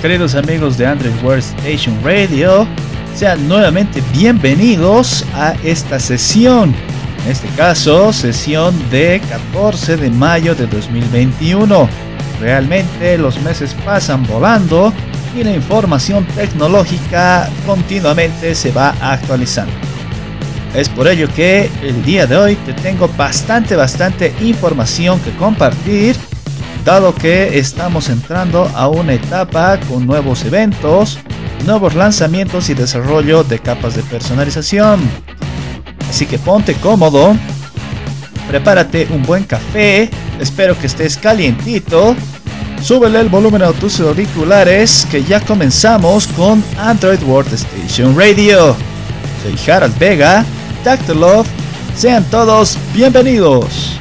queridos amigos de Android World Station Radio, sean nuevamente bienvenidos a esta sesión. En este caso, sesión de 14 de mayo de 2021. Realmente los meses pasan volando y la información tecnológica continuamente se va actualizando. Es por ello que el día de hoy te tengo bastante, bastante información que compartir dado que estamos entrando a una etapa con nuevos eventos, nuevos lanzamientos y desarrollo de capas de personalización. Así que ponte cómodo, prepárate un buen café, espero que estés calientito, súbele el volumen a tus auriculares que ya comenzamos con Android World Station Radio. Soy Harald Vega, Love, sean todos bienvenidos.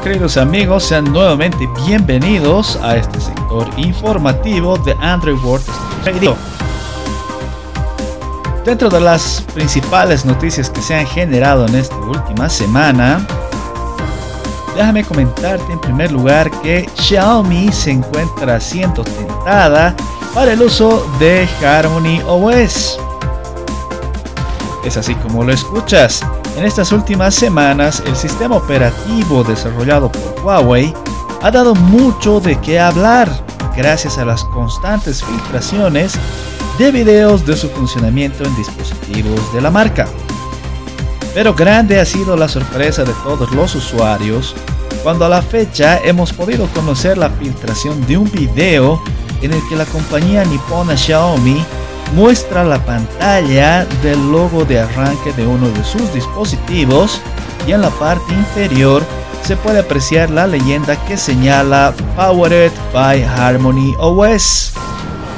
Queridos amigos, sean nuevamente bienvenidos a este sector informativo de Android World Radio. Dentro de las principales noticias que se han generado en esta última semana, déjame comentarte en primer lugar que Xiaomi se encuentra siendo tentada para el uso de Harmony OS. Es así como lo escuchas. En estas últimas semanas, el sistema operativo desarrollado por Huawei ha dado mucho de qué hablar gracias a las constantes filtraciones de videos de su funcionamiento en dispositivos de la marca. Pero grande ha sido la sorpresa de todos los usuarios cuando a la fecha hemos podido conocer la filtración de un video en el que la compañía nipona Xiaomi muestra la pantalla del logo de arranque de uno de sus dispositivos y en la parte inferior se puede apreciar la leyenda que señala Powered by Harmony OS.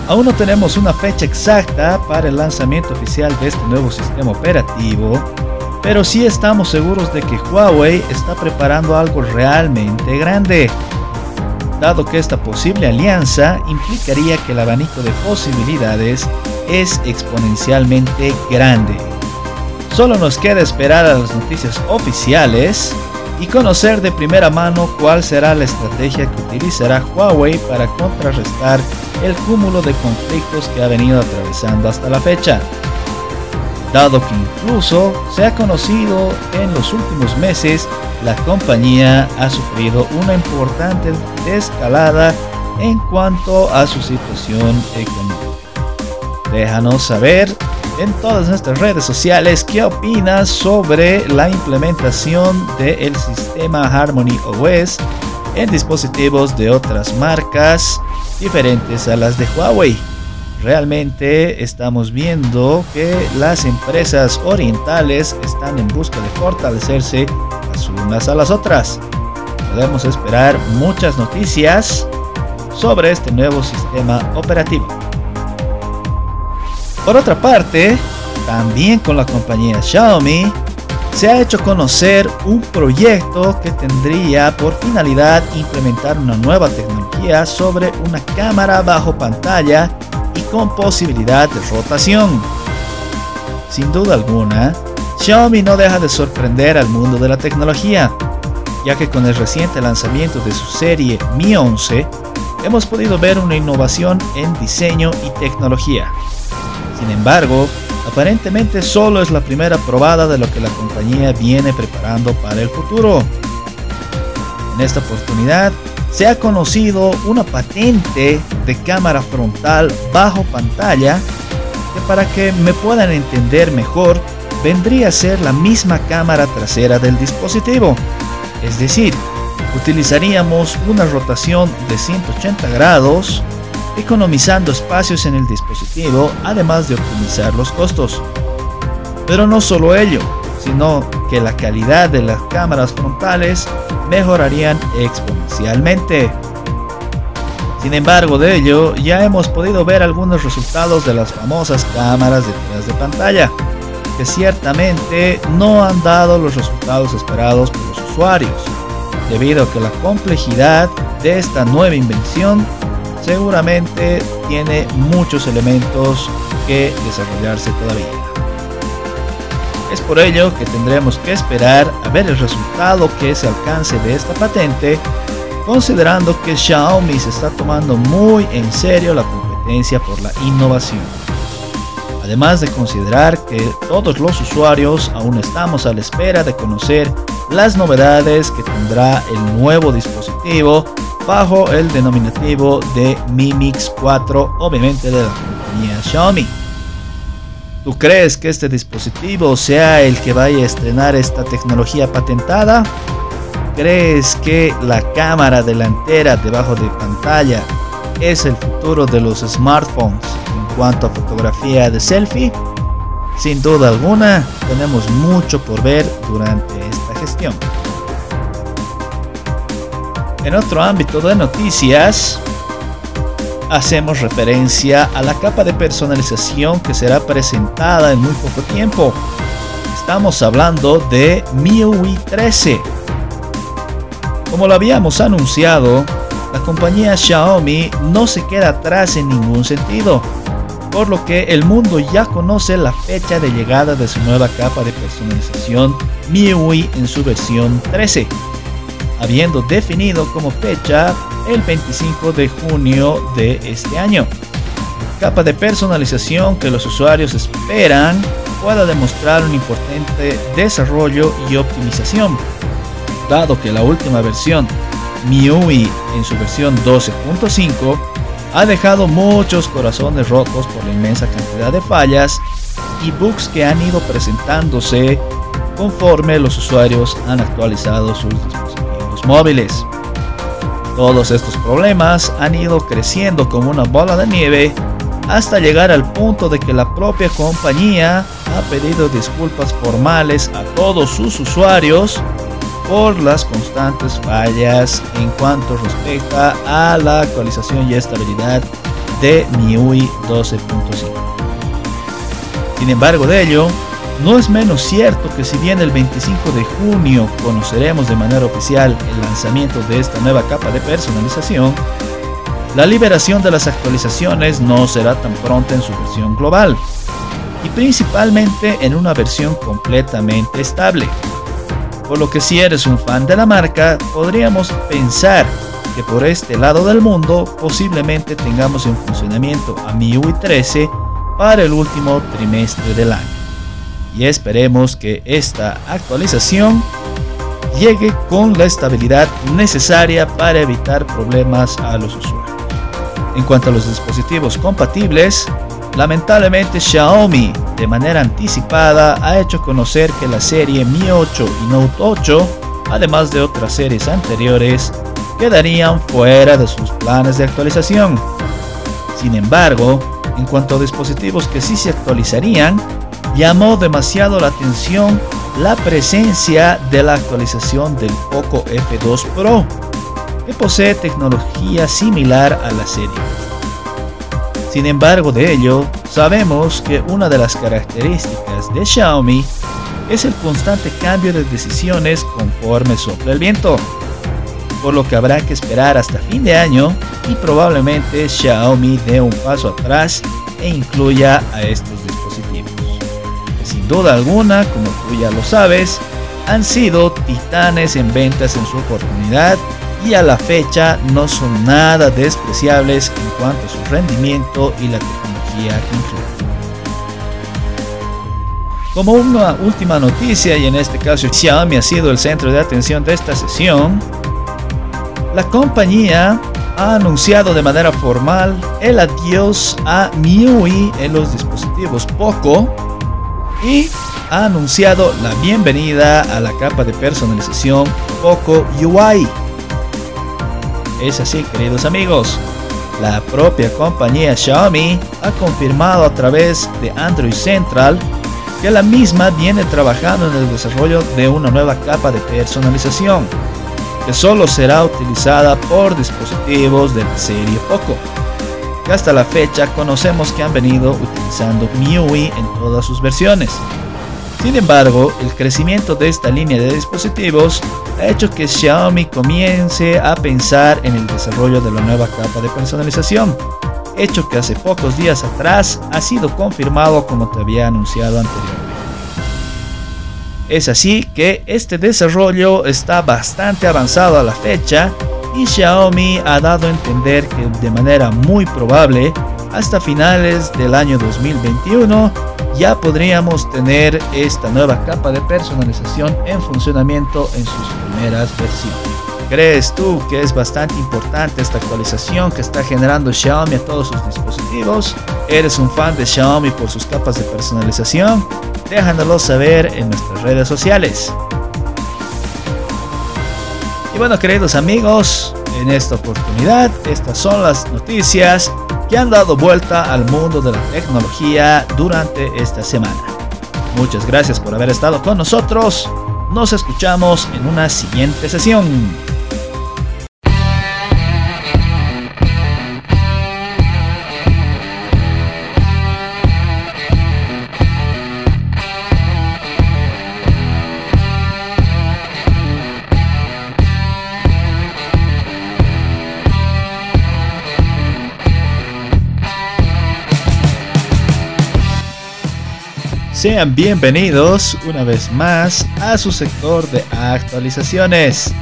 Aún no tenemos una fecha exacta para el lanzamiento oficial de este nuevo sistema operativo, pero sí estamos seguros de que Huawei está preparando algo realmente grande dado que esta posible alianza implicaría que el abanico de posibilidades es exponencialmente grande. Solo nos queda esperar a las noticias oficiales y conocer de primera mano cuál será la estrategia que utilizará Huawei para contrarrestar el cúmulo de conflictos que ha venido atravesando hasta la fecha. Dado que incluso se ha conocido en los últimos meses la compañía ha sufrido una importante escalada en cuanto a su situación económica. Déjanos saber en todas nuestras redes sociales qué opinas sobre la implementación del sistema Harmony OS en dispositivos de otras marcas diferentes a las de Huawei. Realmente estamos viendo que las empresas orientales están en busca de fortalecerse las unas a las otras. Podemos esperar muchas noticias sobre este nuevo sistema operativo. Por otra parte, también con la compañía Xiaomi, se ha hecho conocer un proyecto que tendría por finalidad implementar una nueva tecnología sobre una cámara bajo pantalla y con posibilidad de rotación. Sin duda alguna, Xiaomi no deja de sorprender al mundo de la tecnología, ya que con el reciente lanzamiento de su serie Mi 11, hemos podido ver una innovación en diseño y tecnología. Sin embargo, aparentemente solo es la primera probada de lo que la compañía viene preparando para el futuro. En esta oportunidad, se ha conocido una patente de cámara frontal bajo pantalla que para que me puedan entender mejor vendría a ser la misma cámara trasera del dispositivo. Es decir, utilizaríamos una rotación de 180 grados economizando espacios en el dispositivo, además de optimizar los costos. Pero no solo ello, sino que la calidad de las cámaras frontales mejorarían exponencialmente. Sin embargo de ello, ya hemos podido ver algunos resultados de las famosas cámaras detrás de pantalla, que ciertamente no han dado los resultados esperados por los usuarios, debido a que la complejidad de esta nueva invención seguramente tiene muchos elementos que desarrollarse todavía. Es por ello que tendremos que esperar a ver el resultado que se alcance de esta patente, considerando que Xiaomi se está tomando muy en serio la competencia por la innovación. Además de considerar que todos los usuarios aún estamos a la espera de conocer las novedades que tendrá el nuevo dispositivo bajo el denominativo de Mi Mix 4, obviamente de la compañía Xiaomi. ¿Tú crees que este dispositivo sea el que vaya a estrenar esta tecnología patentada? ¿Crees que la cámara delantera debajo de pantalla es el futuro de los smartphones en cuanto a fotografía de selfie? Sin duda alguna, tenemos mucho por ver durante esta gestión. En otro ámbito de noticias, hacemos referencia a la capa de personalización que será presentada en muy poco tiempo. Estamos hablando de MIUI 13. Como lo habíamos anunciado, la compañía Xiaomi no se queda atrás en ningún sentido, por lo que el mundo ya conoce la fecha de llegada de su nueva capa de personalización MIUI en su versión 13, habiendo definido como fecha el 25 de junio de este año. Capa de personalización que los usuarios esperan pueda demostrar un importante desarrollo y optimización, dado que la última versión MIUI en su versión 12.5 ha dejado muchos corazones rotos por la inmensa cantidad de fallas y bugs que han ido presentándose conforme los usuarios han actualizado sus dispositivos móviles. Todos estos problemas han ido creciendo como una bola de nieve hasta llegar al punto de que la propia compañía ha pedido disculpas formales a todos sus usuarios por las constantes fallas en cuanto respecta a la actualización y estabilidad de MIUI 12.5. Sin embargo de ello, no es menos cierto que si bien el 25 de junio conoceremos de manera oficial el lanzamiento de esta nueva capa de personalización, la liberación de las actualizaciones no será tan pronta en su versión global, y principalmente en una versión completamente estable. Por lo que si eres un fan de la marca, podríamos pensar que por este lado del mundo posiblemente tengamos en funcionamiento a MIUI 13 para el último trimestre del año y esperemos que esta actualización llegue con la estabilidad necesaria para evitar problemas a los usuarios. En cuanto a los dispositivos compatibles, lamentablemente Xiaomi de manera anticipada ha hecho conocer que la serie Mi 8 y Note 8, además de otras series anteriores, quedarían fuera de sus planes de actualización. Sin embargo, en cuanto a dispositivos que sí se actualizarían, llamó demasiado la atención la presencia de la actualización del Poco F2 Pro, que posee tecnología similar a la serie. Sin embargo de ello, sabemos que una de las características de Xiaomi es el constante cambio de decisiones conforme sopla el viento, por lo que habrá que esperar hasta fin de año y probablemente Xiaomi dé un paso atrás e incluya a estos dispositivos duda alguna, como tú ya lo sabes, han sido titanes en ventas en su oportunidad y a la fecha no son nada despreciables en cuanto a su rendimiento y la tecnología que incluyen. Como una última noticia, y en este caso Xiaomi ha sido el centro de atención de esta sesión, la compañía ha anunciado de manera formal el adiós a MIUI en los dispositivos Poco y ha anunciado la bienvenida a la capa de personalización Poco UI. Es así, queridos amigos. La propia compañía Xiaomi ha confirmado a través de Android Central que la misma viene trabajando en el desarrollo de una nueva capa de personalización que solo será utilizada por dispositivos de la serie Poco hasta la fecha conocemos que han venido utilizando MIUI en todas sus versiones. Sin embargo, el crecimiento de esta línea de dispositivos ha hecho que Xiaomi comience a pensar en el desarrollo de la nueva capa de personalización, hecho que hace pocos días atrás ha sido confirmado como te había anunciado anteriormente. Es así que este desarrollo está bastante avanzado a la fecha y Xiaomi ha dado a entender que de manera muy probable hasta finales del año 2021 ya podríamos tener esta nueva capa de personalización en funcionamiento en sus primeras versiones. ¿Crees tú que es bastante importante esta actualización que está generando Xiaomi a todos sus dispositivos? ¿Eres un fan de Xiaomi por sus capas de personalización? Déjanoslo saber en nuestras redes sociales. Y bueno, queridos amigos, en esta oportunidad, estas son las noticias que han dado vuelta al mundo de la tecnología durante esta semana. Muchas gracias por haber estado con nosotros. Nos escuchamos en una siguiente sesión. Sean bienvenidos una vez más a su sector de actualizaciones.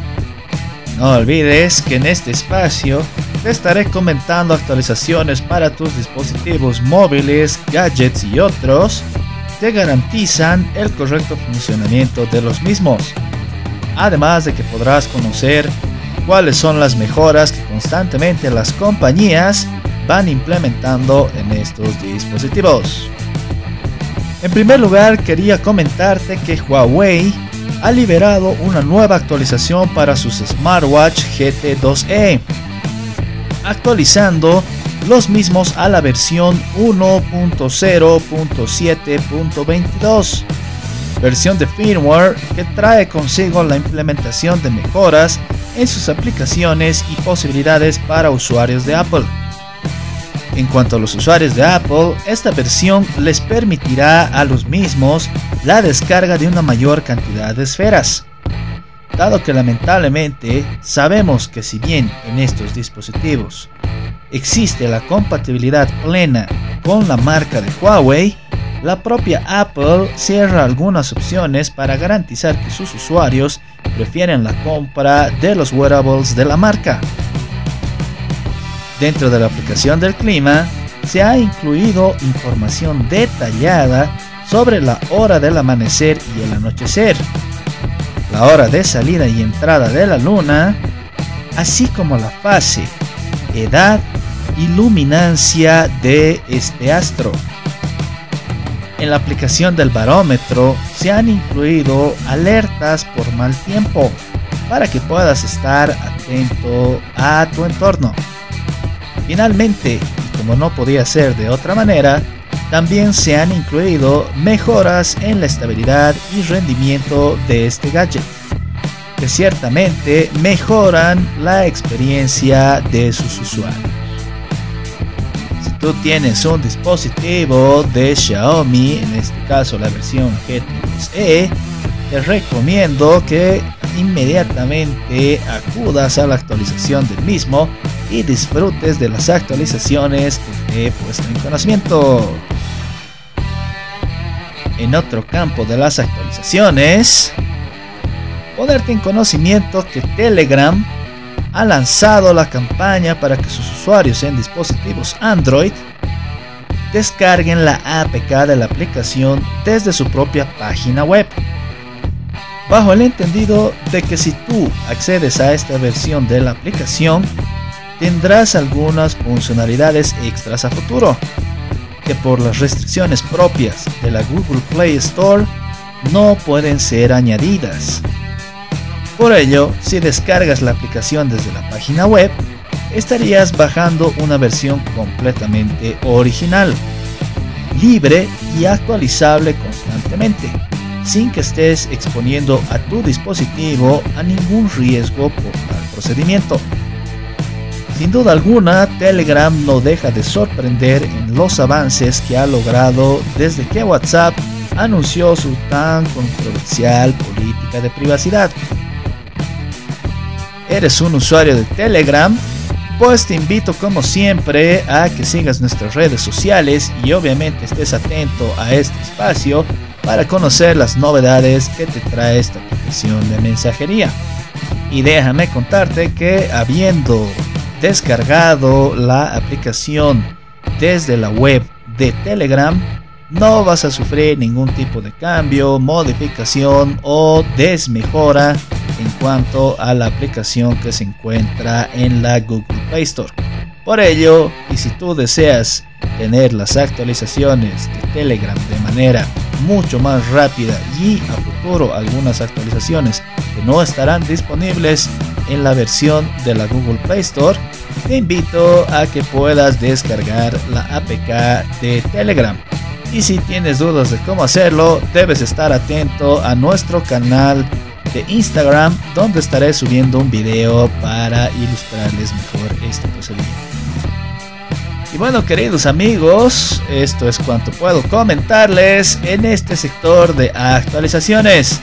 No olvides que en este espacio te estaré comentando actualizaciones para tus dispositivos móviles, gadgets y otros que garantizan el correcto funcionamiento de los mismos. Además de que podrás conocer cuáles son las mejoras que constantemente las compañías van implementando en estos dispositivos. En primer lugar, quería comentarte que Huawei ha liberado una nueva actualización para sus smartwatch GT2e, actualizando los mismos a la versión 1.0.7.22, versión de firmware que trae consigo la implementación de mejoras en sus aplicaciones y posibilidades para usuarios de Apple. En cuanto a los usuarios de Apple, esta versión les permitirá a los mismos la descarga de una mayor cantidad de esferas. Dado que lamentablemente sabemos que si bien en estos dispositivos existe la compatibilidad plena con la marca de Huawei, la propia Apple cierra algunas opciones para garantizar que sus usuarios prefieren la compra de los wearables de la marca. Dentro de la aplicación del clima se ha incluido información detallada sobre la hora del amanecer y el anochecer, la hora de salida y entrada de la luna, así como la fase, edad y luminancia de este astro. En la aplicación del barómetro se han incluido alertas por mal tiempo para que puedas estar atento a tu entorno. Finalmente, como no podía ser de otra manera, también se han incluido mejoras en la estabilidad y rendimiento de este gadget, que ciertamente mejoran la experiencia de sus usuarios. Si tú tienes un dispositivo de Xiaomi, en este caso la versión GT2e, te recomiendo que inmediatamente acudas a la actualización del mismo y disfrutes de las actualizaciones que te he puesto en conocimiento. En otro campo de las actualizaciones, ponerte en conocimiento que Telegram ha lanzado la campaña para que sus usuarios en dispositivos Android descarguen la APK de la aplicación desde su propia página web bajo el entendido de que si tú accedes a esta versión de la aplicación, tendrás algunas funcionalidades extras a futuro, que por las restricciones propias de la Google Play Store no pueden ser añadidas. Por ello, si descargas la aplicación desde la página web, estarías bajando una versión completamente original, libre y actualizable constantemente sin que estés exponiendo a tu dispositivo a ningún riesgo por tal procedimiento. Sin duda alguna, Telegram no deja de sorprender en los avances que ha logrado desde que WhatsApp anunció su tan controversial política de privacidad. ¿Eres un usuario de Telegram? Pues te invito como siempre a que sigas nuestras redes sociales y obviamente estés atento a este espacio para conocer las novedades que te trae esta aplicación de mensajería. Y déjame contarte que habiendo descargado la aplicación desde la web de Telegram, no vas a sufrir ningún tipo de cambio, modificación o desmejora en cuanto a la aplicación que se encuentra en la Google Play Store. Por ello, y si tú deseas tener las actualizaciones de Telegram de manera mucho más rápida y a futuro algunas actualizaciones que no estarán disponibles en la versión de la Google Play Store, te invito a que puedas descargar la APK de Telegram. Y si tienes dudas de cómo hacerlo, debes estar atento a nuestro canal de Instagram donde estaré subiendo un video para ilustrarles mejor este procedimiento. Y bueno, queridos amigos, esto es cuanto puedo comentarles en este sector de actualizaciones.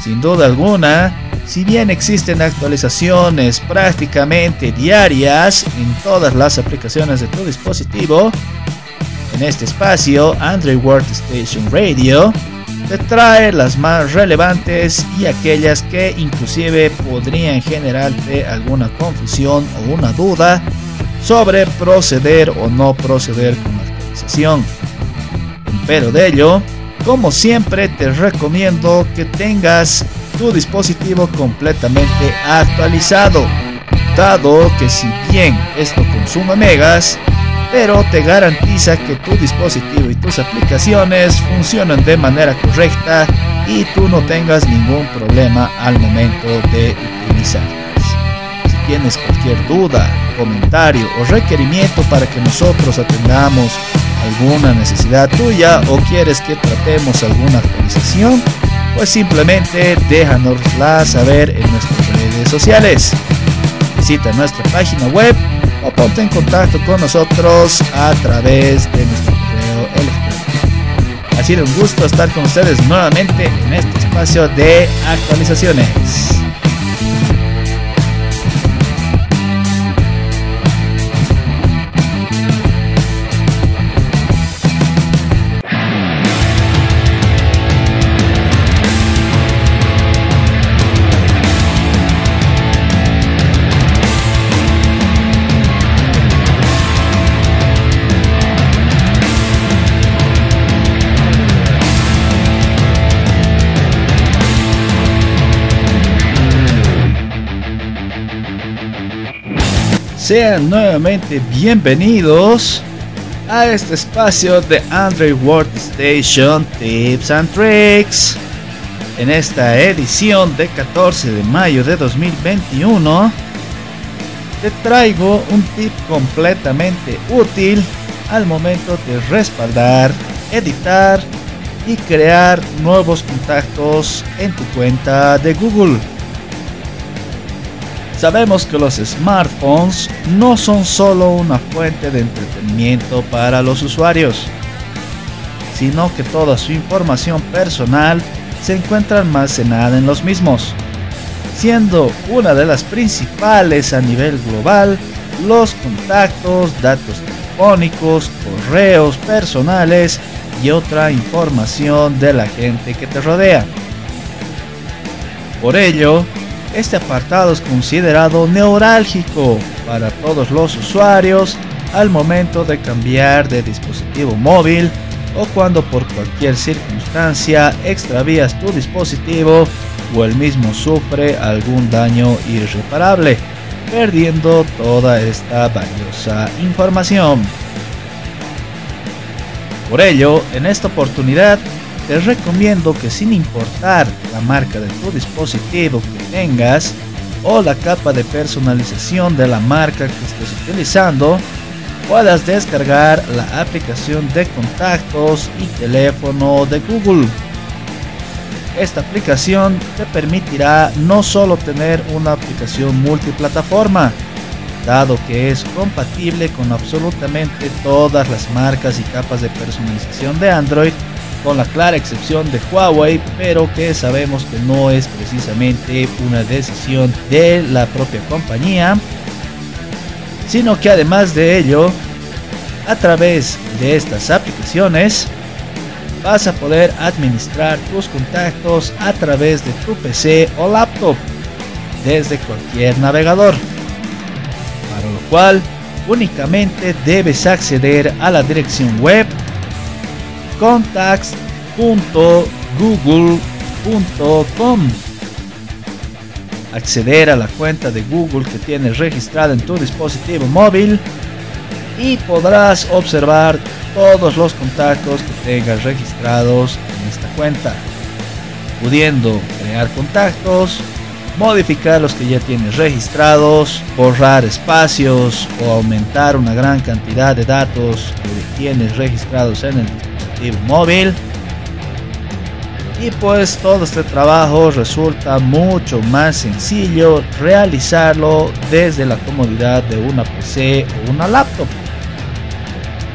Sin duda alguna, si bien existen actualizaciones prácticamente diarias en todas las aplicaciones de tu dispositivo, en este espacio Android Workstation Radio te trae las más relevantes y aquellas que inclusive podrían generarte alguna confusión o una duda sobre proceder o no proceder con la actualización. Pero de ello, como siempre te recomiendo que tengas tu dispositivo completamente actualizado, dado que si bien esto consume megas, pero te garantiza que tu dispositivo y tus aplicaciones funcionan de manera correcta y tú no tengas ningún problema al momento de utilizarlas. Tienes cualquier duda, comentario o requerimiento para que nosotros atendamos alguna necesidad tuya o quieres que tratemos alguna actualización, pues simplemente déjanosla saber en nuestras redes sociales. Visita nuestra página web o ponte en contacto con nosotros a través de nuestro correo electrónico. Ha sido un gusto estar con ustedes nuevamente en este espacio de actualizaciones. Sean nuevamente bienvenidos a este espacio de Android Workstation Tips and Tricks. En esta edición de 14 de mayo de 2021, te traigo un tip completamente útil al momento de respaldar, editar y crear nuevos contactos en tu cuenta de Google. Sabemos que los smartphones no son solo una fuente de entretenimiento para los usuarios, sino que toda su información personal se encuentra almacenada en los mismos, siendo una de las principales a nivel global los contactos, datos telefónicos, correos personales y otra información de la gente que te rodea. Por ello, este apartado es considerado neurálgico para todos los usuarios al momento de cambiar de dispositivo móvil o cuando por cualquier circunstancia extravías tu dispositivo o el mismo sufre algún daño irreparable, perdiendo toda esta valiosa información. Por ello, en esta oportunidad te recomiendo que sin importar la marca de tu dispositivo que tengas o la capa de personalización de la marca que estés utilizando, puedas descargar la aplicación de contactos y teléfono de Google. Esta aplicación te permitirá no solo tener una aplicación multiplataforma, dado que es compatible con absolutamente todas las marcas y capas de personalización de Android, con la clara excepción de Huawei, pero que sabemos que no es precisamente una decisión de la propia compañía, sino que además de ello, a través de estas aplicaciones, vas a poder administrar tus contactos a través de tu PC o laptop desde cualquier navegador. Para lo cual únicamente debes acceder a la dirección web contacts.google.com acceder a la cuenta de Google que tienes registrada en tu dispositivo móvil y podrás observar todos los contactos que tengas registrados en esta cuenta, pudiendo crear contactos, modificar los que ya tienes registrados, borrar espacios o aumentar una gran cantidad de datos que tienes registrados en el dispositivo móvil y pues todo este trabajo resulta mucho más sencillo realizarlo desde la comodidad de una PC o una laptop.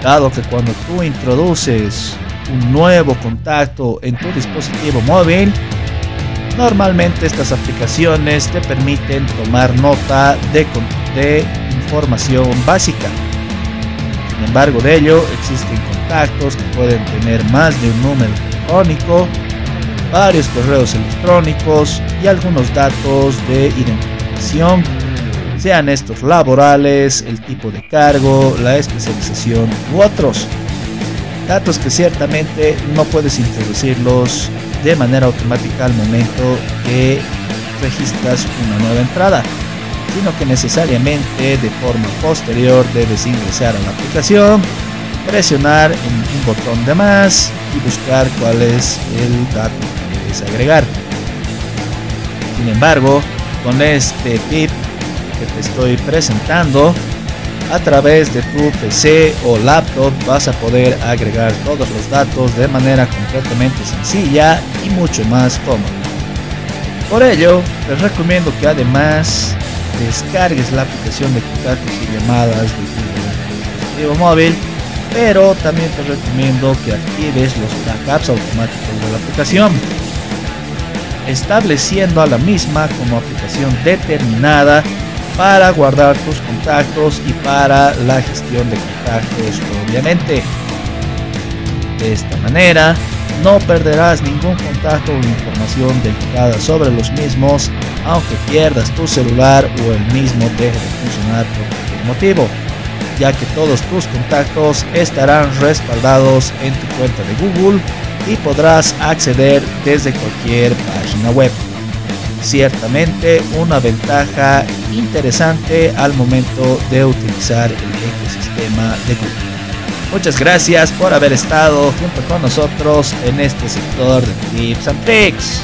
Dado que cuando tú introduces un nuevo contacto en tu dispositivo móvil, normalmente estas aplicaciones te permiten tomar nota de, de información básica. Sin embargo de ello, existen contactos que pueden tener más de un número telefónico varios correos electrónicos y algunos datos de identificación, sean estos laborales, el tipo de cargo, la especialización u otros. Datos que ciertamente no puedes introducirlos de manera automática al momento que registras una nueva entrada, sino que necesariamente de forma posterior debes ingresar a la aplicación, presionar un botón de más y buscar cuál es el dato agregar. Sin embargo, con este tip que te estoy presentando, a través de tu PC o laptop vas a poder agregar todos los datos de manera completamente sencilla y mucho más cómoda. Por ello, te recomiendo que además descargues la aplicación de contactos y llamadas de tu dispositivo móvil, pero también te recomiendo que actives los backups automáticos de la aplicación estableciendo a la misma como aplicación determinada para guardar tus contactos y para la gestión de contactos obviamente. De esta manera no perderás ningún contacto o información delicada sobre los mismos aunque pierdas tu celular o el mismo deje de funcionar por cualquier motivo ya que todos tus contactos estarán respaldados en tu cuenta de Google y podrás acceder desde cualquier página web. Ciertamente una ventaja interesante al momento de utilizar el ecosistema de Google. Muchas gracias por haber estado junto con nosotros en este sector de tips and tricks.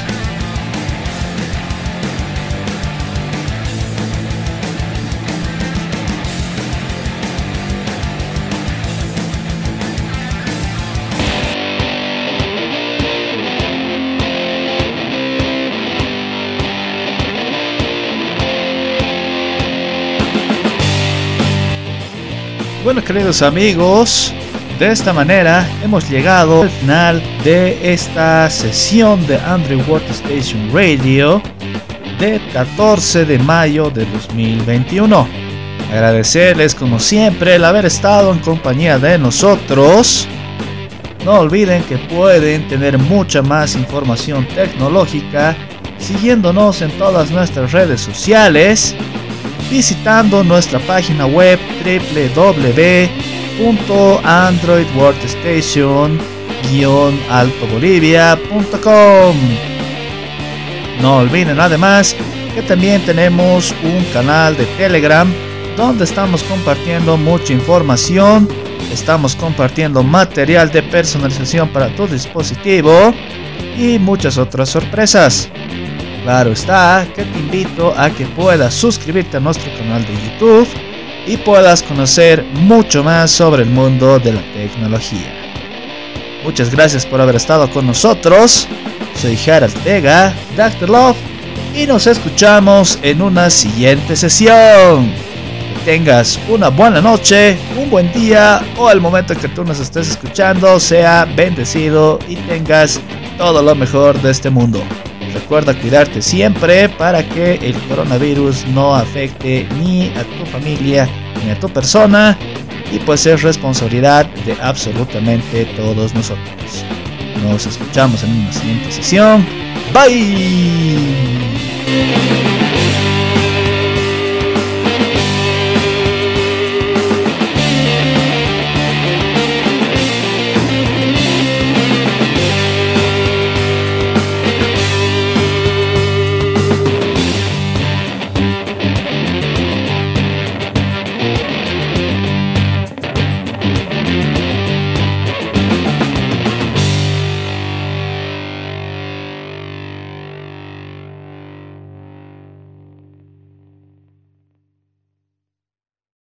Bueno, queridos amigos, de esta manera hemos llegado al final de esta sesión de Android Workstation Radio de 14 de mayo de 2021. Agradecerles como siempre el haber estado en compañía de nosotros. No olviden que pueden tener mucha más información tecnológica siguiéndonos en todas nuestras redes sociales visitando nuestra página web www.androidworkstation-altobolivia.com. No olviden además que también tenemos un canal de Telegram donde estamos compartiendo mucha información, estamos compartiendo material de personalización para tu dispositivo y muchas otras sorpresas. Claro está que te invito a que puedas suscribirte a nuestro canal de YouTube y puedas conocer mucho más sobre el mundo de la tecnología. Muchas gracias por haber estado con nosotros. Soy Harald Vega, Dr. Love, y nos escuchamos en una siguiente sesión. Que tengas una buena noche, un buen día o al momento que tú nos estés escuchando, sea bendecido y tengas todo lo mejor de este mundo. Recuerda cuidarte siempre para que el coronavirus no afecte ni a tu familia ni a tu persona y pues es responsabilidad de absolutamente todos nosotros. Nos escuchamos en una siguiente sesión. Bye.